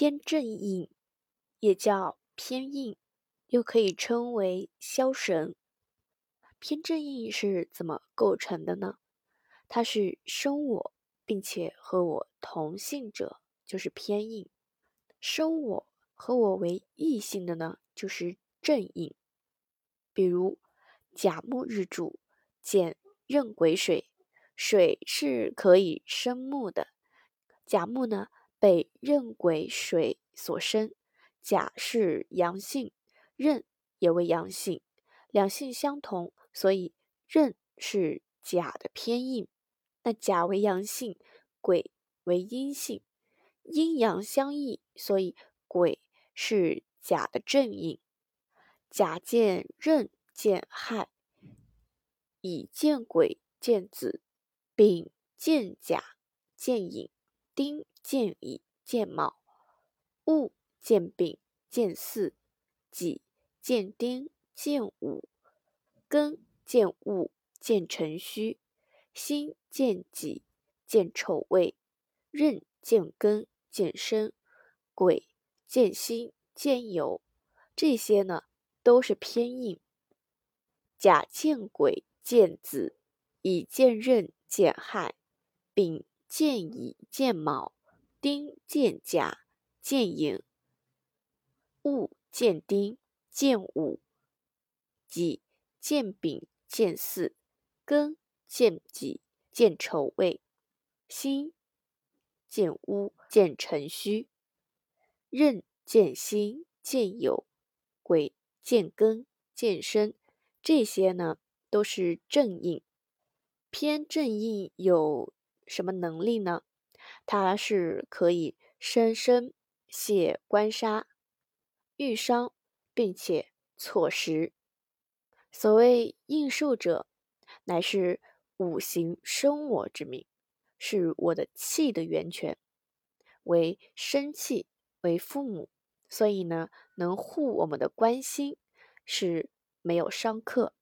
偏正印也叫偏印，又可以称为消神。偏正印是怎么构成的呢？它是生我并且和我同性者，就是偏印；生我和我为异性的呢，就是正印。比如甲木日主见壬癸水，水是可以生木的，甲木呢？被壬癸水所生，甲是阳性，壬也为阳性，两性相同，所以壬是甲的偏印。那甲为阳性，癸为阴性，阴阳相异，所以癸是甲的正印。甲见壬见亥，乙见癸见子，丙见甲见寅。丁见乙见卯，戊见丙见巳，己见丁见午，庚见戊见辰戌，辛见己见丑未，壬见庚见申，癸见辛见酉，这些呢都是偏印。甲见癸见子，乙见壬见亥，丙。见乙见卯，丁见甲见寅，戊见丁见午，己见丙见巳，庚见己见丑未，辛见戊见辰戌，壬见辛见酉，癸见庚见申，这些呢都是正印。偏正印有。什么能力呢？它是可以生生泄官杀、遇伤，并且错时。所谓应受者，乃是五行生我之命，是我的气的源泉，为生气，为父母，所以呢，能护我们的官心，是没有伤克。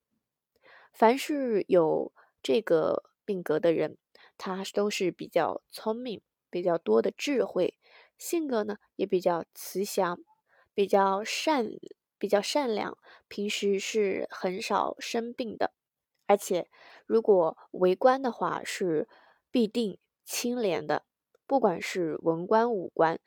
凡是有这个病格的人。他都是比较聪明、比较多的智慧，性格呢也比较慈祥、比较善、比较善良，平时是很少生病的。而且，如果为官的话，是必定清廉的，不管是文官、武官，